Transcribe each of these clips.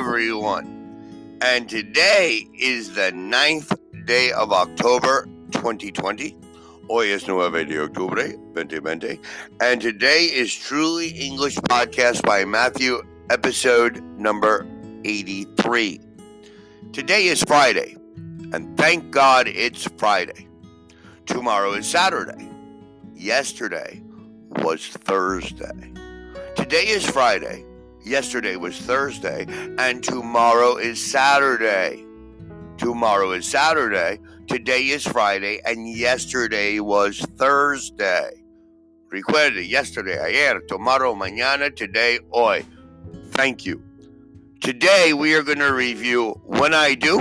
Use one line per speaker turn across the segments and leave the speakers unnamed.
everyone. And today is the ninth day of October 2020. Hoy es 9 de octubre 2020. And today is Truly English Podcast by Matthew, episode number 83. Today is Friday, and thank God it's Friday. Tomorrow is Saturday. Yesterday was Thursday. Today is Friday. Yesterday was Thursday. And tomorrow is Saturday. Tomorrow is Saturday. Today is Friday. And yesterday was Thursday. Recuerde, yesterday, ayer, tomorrow, mañana, today, hoy. Thank you. Today we are going to review when I do,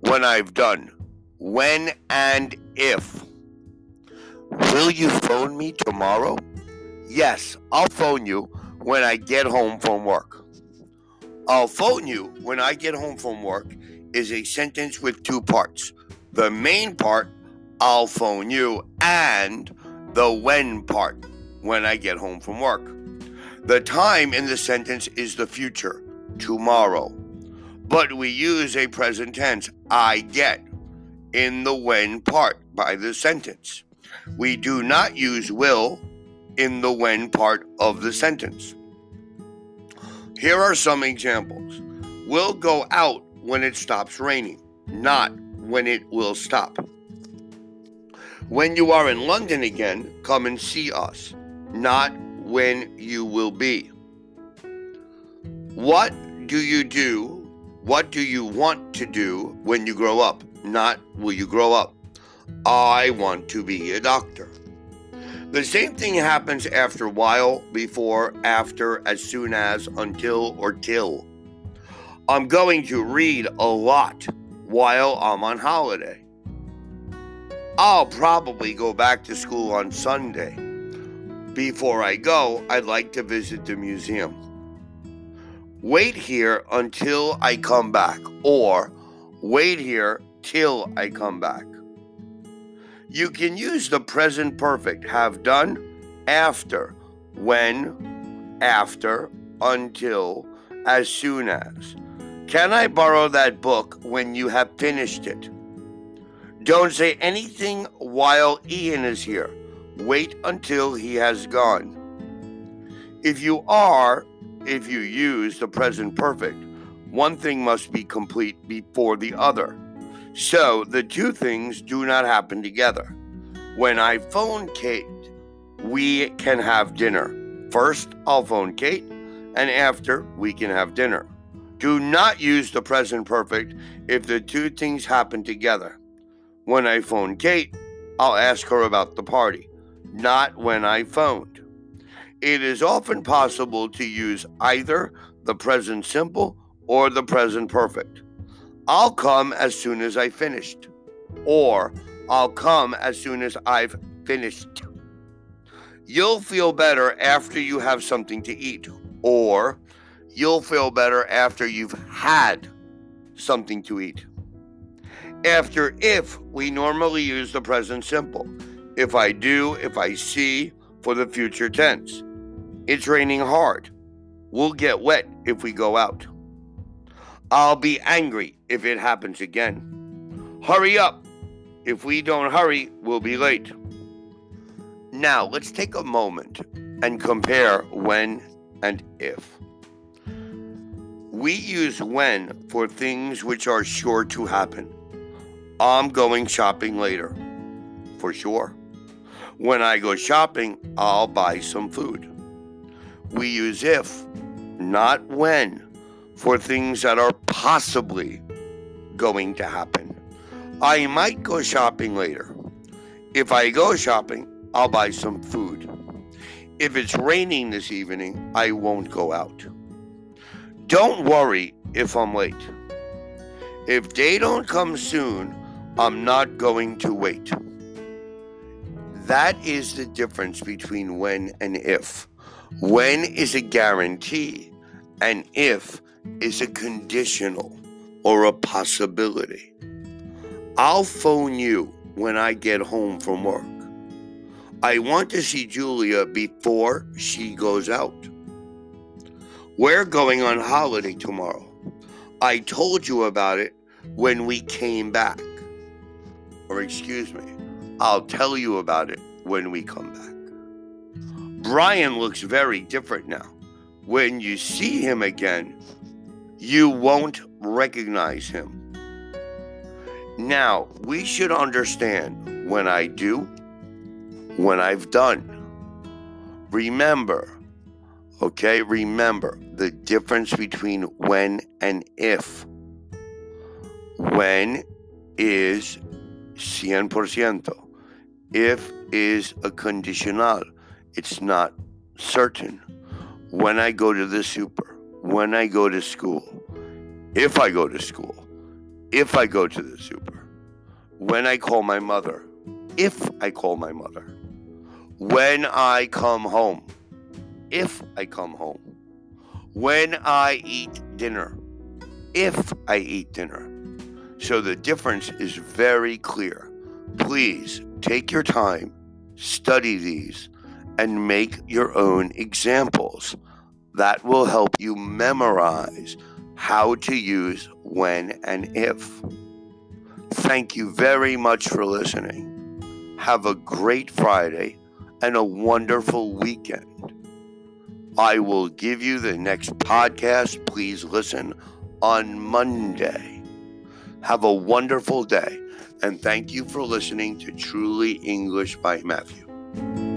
when I've done, when and if. Will you phone me tomorrow? Yes, I'll phone you when I get home from work. I'll phone you when I get home from work is a sentence with two parts. The main part, I'll phone you, and the when part, when I get home from work. The time in the sentence is the future, tomorrow. But we use a present tense, I get, in the when part by the sentence. We do not use will in the when part of the sentence. Here are some examples. We'll go out when it stops raining, not when it will stop. When you are in London again, come and see us, not when you will be. What do you do? What do you want to do when you grow up? Not will you grow up? I want to be a doctor. The same thing happens after while, before, after, as soon as, until, or till. I'm going to read a lot while I'm on holiday. I'll probably go back to school on Sunday. Before I go, I'd like to visit the museum. Wait here until I come back, or wait here till I come back. You can use the present perfect, have done, after, when, after, until, as soon as. Can I borrow that book when you have finished it? Don't say anything while Ian is here. Wait until he has gone. If you are, if you use the present perfect, one thing must be complete before the other. So the two things do not happen together. When I phone Kate, we can have dinner. First, I'll phone Kate, and after, we can have dinner. Do not use the present perfect if the two things happen together. When I phone Kate, I'll ask her about the party, not when I phoned. It is often possible to use either the present simple or the present perfect. I'll come as soon as I finished. Or I'll come as soon as I've finished. You'll feel better after you have something to eat. Or you'll feel better after you've had something to eat. After if, we normally use the present simple. If I do, if I see, for the future tense. It's raining hard. We'll get wet if we go out. I'll be angry if it happens again. Hurry up. If we don't hurry, we'll be late. Now, let's take a moment and compare when and if. We use when for things which are sure to happen. I'm going shopping later. For sure. When I go shopping, I'll buy some food. We use if, not when for things that are possibly going to happen. I might go shopping later. If I go shopping, I'll buy some food. If it's raining this evening, I won't go out. Don't worry if I'm late. If they don't come soon, I'm not going to wait. That is the difference between when and if. When is a guarantee, and if is a conditional or a possibility. I'll phone you when I get home from work. I want to see Julia before she goes out. We're going on holiday tomorrow. I told you about it when we came back. Or, excuse me, I'll tell you about it when we come back. Brian looks very different now. When you see him again, you won't recognize him. Now, we should understand when I do, when I've done. Remember, okay, remember the difference between when and if. When is 100%. If is a conditional. It's not certain. When I go to the super, when I go to school, if I go to school, if I go to the super, when I call my mother, if I call my mother, when I come home, if I come home, when I eat dinner, if I eat dinner. So the difference is very clear. Please take your time, study these, and make your own examples. That will help you memorize how to use when and if. Thank you very much for listening. Have a great Friday and a wonderful weekend. I will give you the next podcast. Please listen on Monday. Have a wonderful day and thank you for listening to Truly English by Matthew.